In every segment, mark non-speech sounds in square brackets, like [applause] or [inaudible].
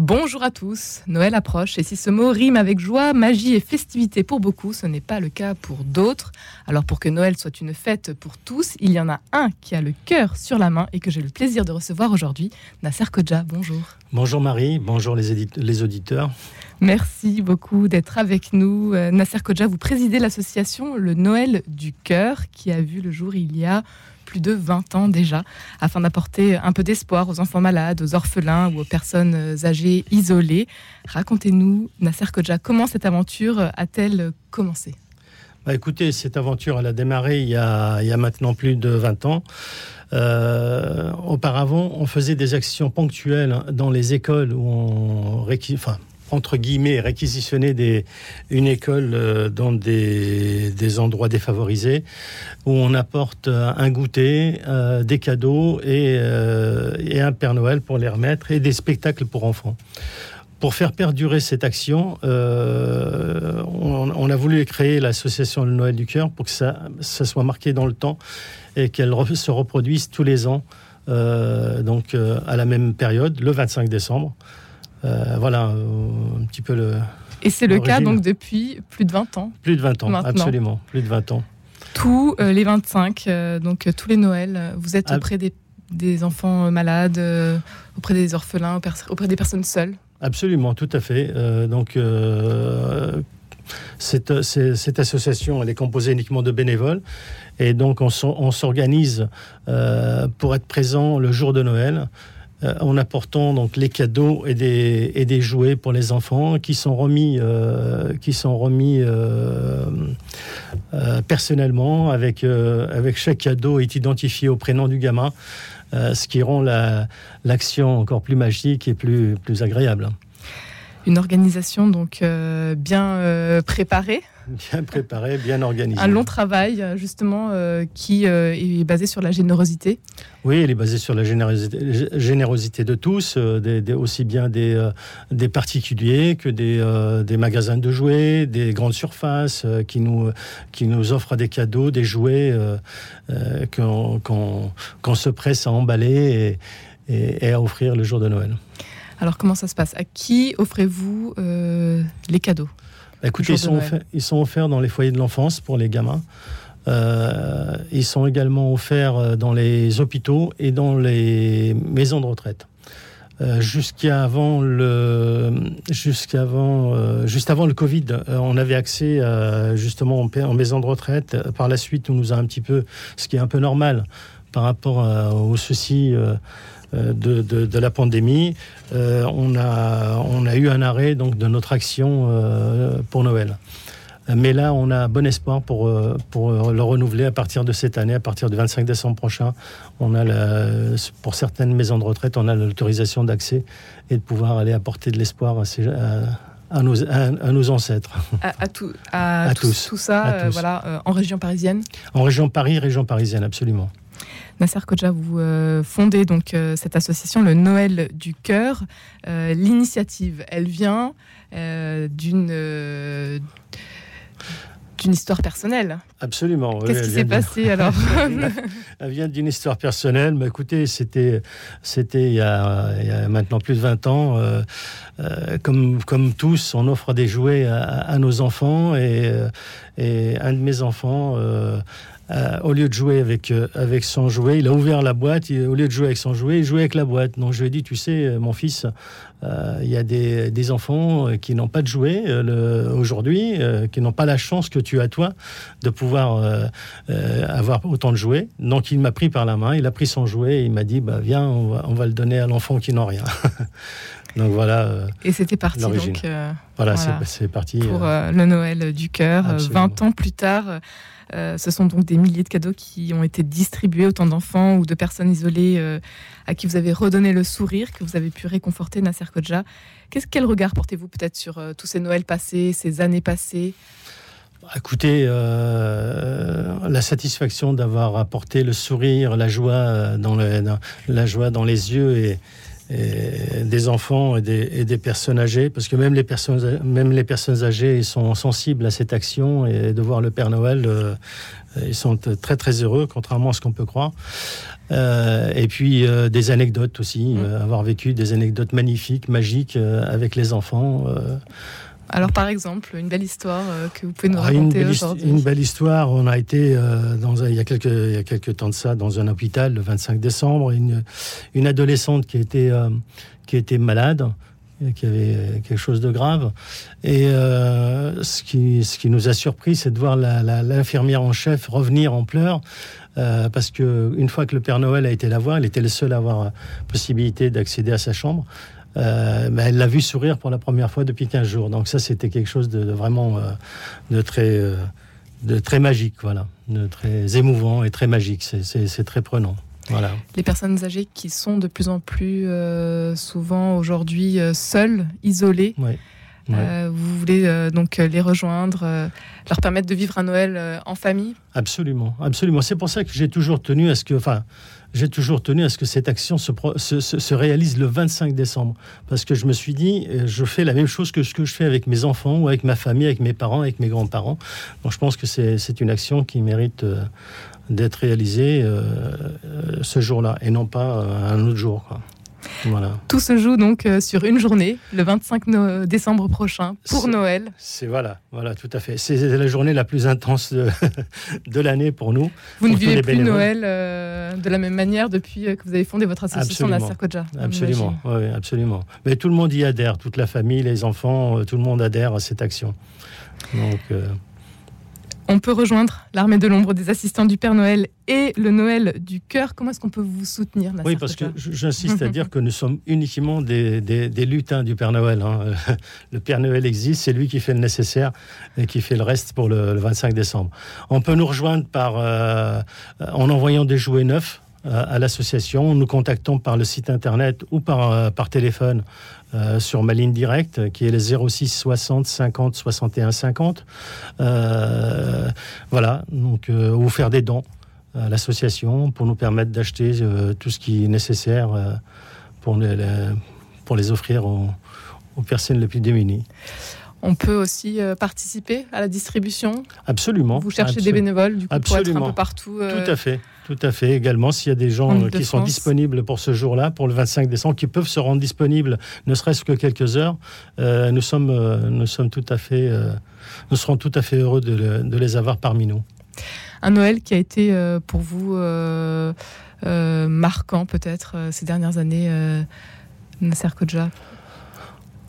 Bonjour à tous, Noël approche et si ce mot rime avec joie, magie et festivité pour beaucoup, ce n'est pas le cas pour d'autres. Alors pour que Noël soit une fête pour tous, il y en a un qui a le cœur sur la main et que j'ai le plaisir de recevoir aujourd'hui, Nasser Kodja. Bonjour. Bonjour Marie, bonjour les, les auditeurs. Merci beaucoup d'être avec nous. Euh, Nasser Kodja, vous présidez l'association Le Noël du Cœur qui a vu le jour il y a plus de 20 ans déjà, afin d'apporter un peu d'espoir aux enfants malades, aux orphelins ou aux personnes âgées isolées. Racontez-nous, Nasser Kodja, comment cette aventure a-t-elle commencé? Bah écoutez, cette aventure, elle a démarré il y a, il y a maintenant plus de 20 ans. Euh, auparavant, on faisait des actions ponctuelles dans les écoles où on, enfin, entre guillemets, réquisitionner une école euh, dans des, endroits défavorisés où on apporte euh, un goûter, euh, des cadeaux et, un Père Noël pour les remettre et des spectacles pour enfants. Pour faire perdurer cette action, on, a voulu créer l'association Le Noël du Cœur pour que ça, ça soit marqué dans le temps et qu'elle se reproduise tous les ans, donc à la même période, le 25 décembre. Euh, voilà un petit peu le. Et c'est le cas donc depuis plus de 20 ans. Plus de 20 ans, absolument, plus de 20 ans. Tous euh, les 25, euh, donc tous les Noëls, vous êtes auprès des, des, enfants malades, auprès des orphelins, auprès des personnes seules. Absolument, tout à fait. donc cette, cette, association, elle est composée uniquement de bénévoles. Et donc, on s'organise pour être présent le jour de Noël. Euh, en apportant donc les cadeaux et des, et des jouets pour les enfants qui sont remis, euh, qui sont remis euh, personnellement avec, avec chaque cadeau est identifié au prénom du gamin, ce qui rend l'action encore plus magique et plus, plus agréable. Une organisation donc bien préparée bien préparé, bien organisé. Un long travail, justement, euh, qui euh, est basé sur la générosité. Oui, il est basé sur la générosité, générosité de tous, euh, des, aussi bien des, des particuliers que des, magasins de jouets, des grandes surfaces qui, nous, qui nous offrent des cadeaux, des jouets qu'on se presse à emballer et, et, à offrir le jour de Noël. Alors comment ça se passe? À qui offrez-vous les cadeaux? Bah, écoutez, ils sont, offerts, ils sont, offerts, dans les foyers de l'enfance pour les gamins. Euh, ils sont également offerts euh, dans les hôpitaux et dans les maisons de retraite. Euh, jusqu'à avant le jusqu'avant euh, juste avant le Covid, euh, on avait accès justement en, maison de retraite. Par la suite, on nous a un petit peu, ce qui est un peu normal par rapport aux soucis euh, de, de, la pandémie, euh, on, a, on a eu un arrêt donc, de notre action euh, pour Noël. Mais là, on a bon espoir pour, pour le renouveler à partir de cette année, à partir du 25 décembre prochain. On a pour certaines maisons de retraite, on a l'autorisation d'accès et de pouvoir aller apporter de l'espoir à, à, nos, à, nos, ancêtres. À, tout, à, [laughs] tous. Tout ça, voilà, en région parisienne En région Paris, région parisienne, absolument. Nasser Kodja, vous euh, fondez donc euh, cette association, le Noël du cœur. Euh, l'initiative, elle vient d'une d'une histoire personnelle. Absolument. Qu'est-ce qui s'est passé alors [laughs] [laughs] Elle vient d'une histoire personnelle. Mais écoutez, c'était c'était il, y a maintenant plus de 20 ans. comme comme tous, on offre des jouets à, nos enfants et, et un de mes enfants euh, au lieu de jouer avec, euh, avec son jouet, il a ouvert la boîte, au lieu de jouer avec son jouet, il jouait avec la boîte. Donc je lui ai dit, tu sais, euh, mon fils, il y a des, des enfants qui n'ont pas de jouet aujourd'hui, qui n'ont pas la chance que tu as toi de pouvoir avoir autant de jouets. Donc il m'a pris par la main, il a pris son jouet et il m'a dit, bah, viens, on va, on va le donner à l'enfant qui n'a rien. [laughs] donc voilà. et c'était parti donc. voilà, c'est parti. Pour le Noël du cœur, 20 ans plus tard. Euh, ce sont donc des milliers de cadeaux qui ont été distribués, autant d'enfants ou de personnes isolées euh, à qui vous avez redonné le sourire, que vous avez pu réconforter, Nasser Kodja. quel regard portez-vous peut-être sur euh, tous ces Noëls passés, ces années passées? Bah, Écoutez, la satisfaction d'avoir apporté le sourire, la joie dans, la joie dans les yeux et des enfants et des, personnes âgées, parce que même les personnes, même les personnes âgées ils sont sensibles à cette action et de voir le Père Noël, euh, ils sont très très heureux, contrairement à ce qu'on peut croire. Euh, et puis euh, des anecdotes aussi, mmh. avoir vécu des anecdotes magnifiques, magiques avec les enfants. Alors, par exemple, une belle histoire que vous pouvez nous ah, raconter aujourd'hui Une belle histoire. On a été, dans il, y a quelques, il y a quelques temps de ça, dans un hôpital le 25 décembre. Une, une adolescente qui était, qui était malade, qui avait quelque chose de grave. Et ce, qui, ce qui nous a surpris, c'est de voir l'infirmière en chef revenir en pleurs. parce que une fois que le Père Noël a été la voir, elle était le seul à avoir possibilité d'accéder à sa chambre. Euh, elle l'a vu sourire pour la première fois depuis 15 jours. Donc ça, c'était quelque chose de, vraiment euh, de très, euh, de très magique, voilà, de très émouvant et très magique. C'est très prenant. Voilà. Les personnes âgées qui sont de plus en plus souvent aujourd'hui seules, isolées. Vous voulez donc les rejoindre, leur permettre de vivre un Noël en famille? Absolument, absolument. C'est pour ça que j'ai toujours tenu à ce que, enfin, j'ai toujours tenu à ce que cette action se, se, réalise le 25 décembre. Parce que je me suis dit, euh, je fais la même chose que ce que je fais avec mes enfants ou avec ma famille, avec mes parents, avec mes grands-parents. Donc je pense que c'est une action qui mérite euh, d'être réalisée euh, ce jour-là et non pas un autre jour. Quoi. Tout se joue donc euh, sur une journée, le 25 décembre prochain, pour Noël. C'est voilà, voilà, tout à fait. C'est la journée la plus intense de, [laughs] l'année pour nous. Vous ne vivez plus Noël euh, de la même manière depuis euh, que vous avez fondé votre association La Sarkoja. Absolument, oui, absolument. Mais tout le monde y adhère, toute la famille, les enfants, tout le monde adhère à cette action. Donc. On peut rejoindre l'armée de l'ombre des assistants du Père Noël et le Noël du cœur. Comment est-ce qu'on peut vous soutenir Oui, parce que j'insiste à dire que nous sommes uniquement des, lutins du Père Noël. Hein. [laughs] Le Père Noël existe, c'est lui qui fait le nécessaire et qui fait le reste pour le, 25 décembre. On peut nous rejoindre par, euh, en envoyant des jouets neufs à l'association. Nous contactons par le site internet ou par, euh, par téléphone euh, sur ma ligne directe qui est le 06 60 50 61 50. Euh, voilà, donc euh, ou faire des dons à l'association pour nous permettre d'acheter tout ce qui est nécessaire pour les, pour les offrir aux, aux personnes les plus démunies. On peut aussi participer à la distribution. Absolument. Vous cherchez des bénévoles du coup Absolument. pour être un peu partout. Tout à fait. Tout à fait. Également, s'il y a des gens qui sont disponibles pour ce jour-là, pour le 25 décembre, qui peuvent se rendre disponibles, ne serait-ce que quelques heures, euh, nous sommes, euh, nous sommes tout à fait, euh, nous serons tout à fait heureux de, les avoir parmi nous. Un Noël qui a été pour vous marquant peut-être ces dernières années, Nasser Kodja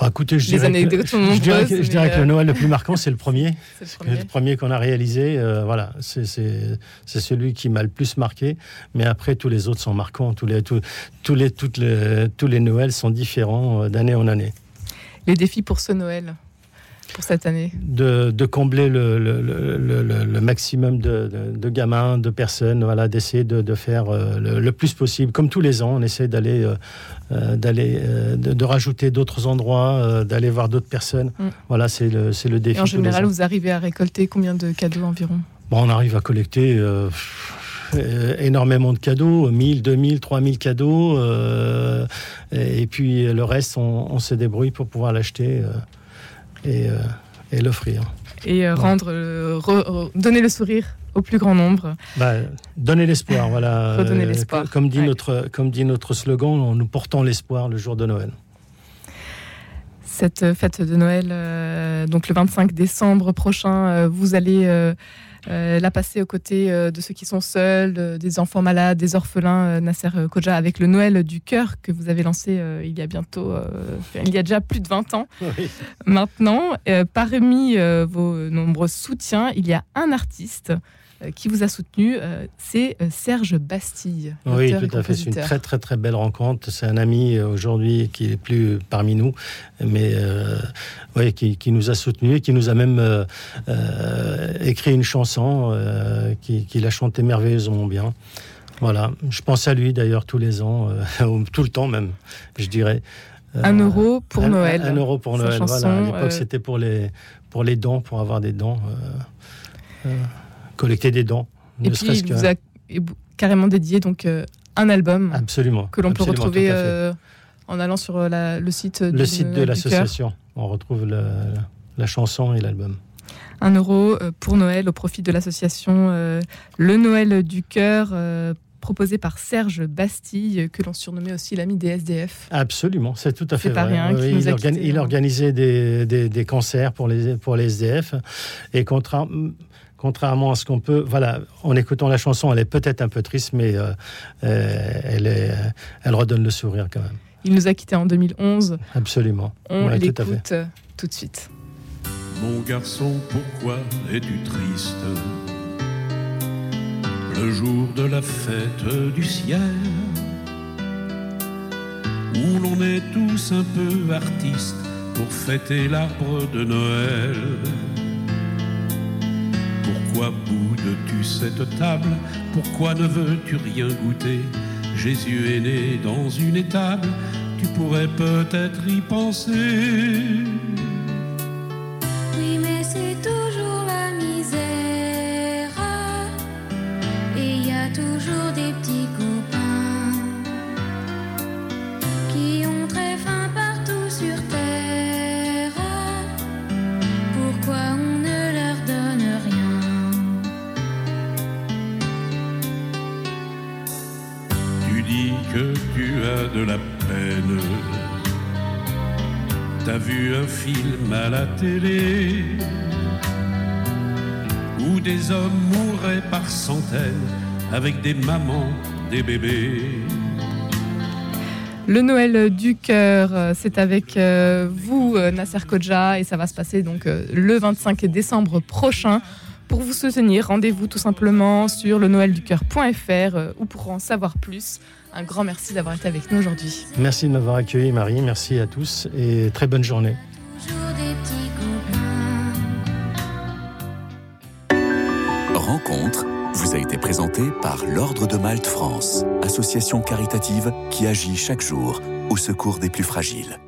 Oh, écoutez, je dirais, que, je, dirais que, le Noël le plus marquant, c'est le [laughs] premier. C'est le premier, qu'on a réalisé. Euh, voilà, c'est celui qui m'a le plus marqué. Mais après, tous les autres sont marquants. Tous les, tous, les, toutes les, tous les Noëls sont différents euh, d'année en année. Les défis pour ce Noël? Pour cette année de, combler le, le, maximum de, gamins, de personnes, voilà, d'essayer de, faire euh, le, plus possible. Comme tous les ans, on essaie d'aller, euh, euh, d'aller, de, rajouter d'autres endroits, d'aller voir d'autres personnes. Mm. Voilà, c'est le, c'est le défi. en général, vous arrivez à récolter combien de cadeaux environ? Bon, On arrive à collecter. énormément de cadeaux, 1000, 2000, 3000 cadeaux, et puis le reste, on, se débrouille pour pouvoir l'acheter et, euh, et l'offrir. Et euh, rendre, euh, donner le sourire au plus grand nombre. Bah, donner l'espoir, [laughs] voilà. Redonner l'espoir. Comme, dit notre, comme dit notre slogan, nous portons l'espoir le jour de Noël. Cette fête de Noël, donc le 25 décembre prochain, vous allez euh, la passer aux côtés euh, de ceux qui sont seuls, des enfants malades, des orphelins, euh, Nasser Koja, avec le Noël du cœur que vous avez lancé il y a bientôt, il y a déjà plus de 20 ans. [laughs] Maintenant, parmi vos nombreux soutiens, il y a un artiste euh, qui vous a soutenu, euh, c'est euh, Serge Bastille. Oui, tout à fait. C'est une très très très belle rencontre. C'est un ami aujourd'hui qui est plus parmi nous, mais oui, qui, qui, nous a soutenu et qui nous a même écrit une chanson qu'il qui a chantée merveilleusement bien. Voilà, je pense à lui d'ailleurs tous les ans, [laughs] tout le temps même, je dirais. un euro pour Noël. Un, euro pour Noël, voilà. À l'époque, c'était pour les, pour les dents, pour avoir des dents collecter des dons. Et puis, il vous a carrément dédié donc euh, un album. Absolument. Que l'on peut retrouver en allant sur le site le site de l'association. On retrouve la chanson et l'album. Un euro pour Noël au profit de l'association Le Noël du Cœur proposé par Serge Bastille, que l'on surnommait aussi l'ami des SDF. Absolument, c'est tout à fait vrai. Rien, il, il, hein. organisait des, des, concerts pour les, pour les SDF. Et contrairement à ce qu'on peut, voilà, en écoutant la chanson, elle est peut-être un peu triste, mais euh, euh, elle, est, elle redonne le sourire quand même. Il nous a quittés en 2011. Absolument. On l'écoute tout, tout de suite. Mon garçon, pourquoi es-tu triste? Le jour de la fête du ciel, où l'on est tous un peu artistes pour fêter l'arbre de Noël. Pourquoi boudes-tu cette table? Pourquoi ne veux-tu rien goûter? Jésus est né dans une étable, tu pourrais peut-être y penser. que T'as vu un film à la télé où des hommes mouraient par centaines avec des mamans, des bébés. Le Noël du cœur, euh, c'est avec euh, vous, euh, Nasser Kodja, et ça va se passer donc le 25 décembre prochain. Pour vous soutenir, rendez-vous tout simplement sur le noelducoeur.fr ou pour en savoir plus. Un grand merci d'avoir été avec nous aujourd'hui. Merci de m'avoir accueilli, Marie. Merci à tous et très bonne journée. Rencontre vous a été présentée par l'Ordre de Malte France, association caritative qui agit chaque jour au secours des plus fragiles.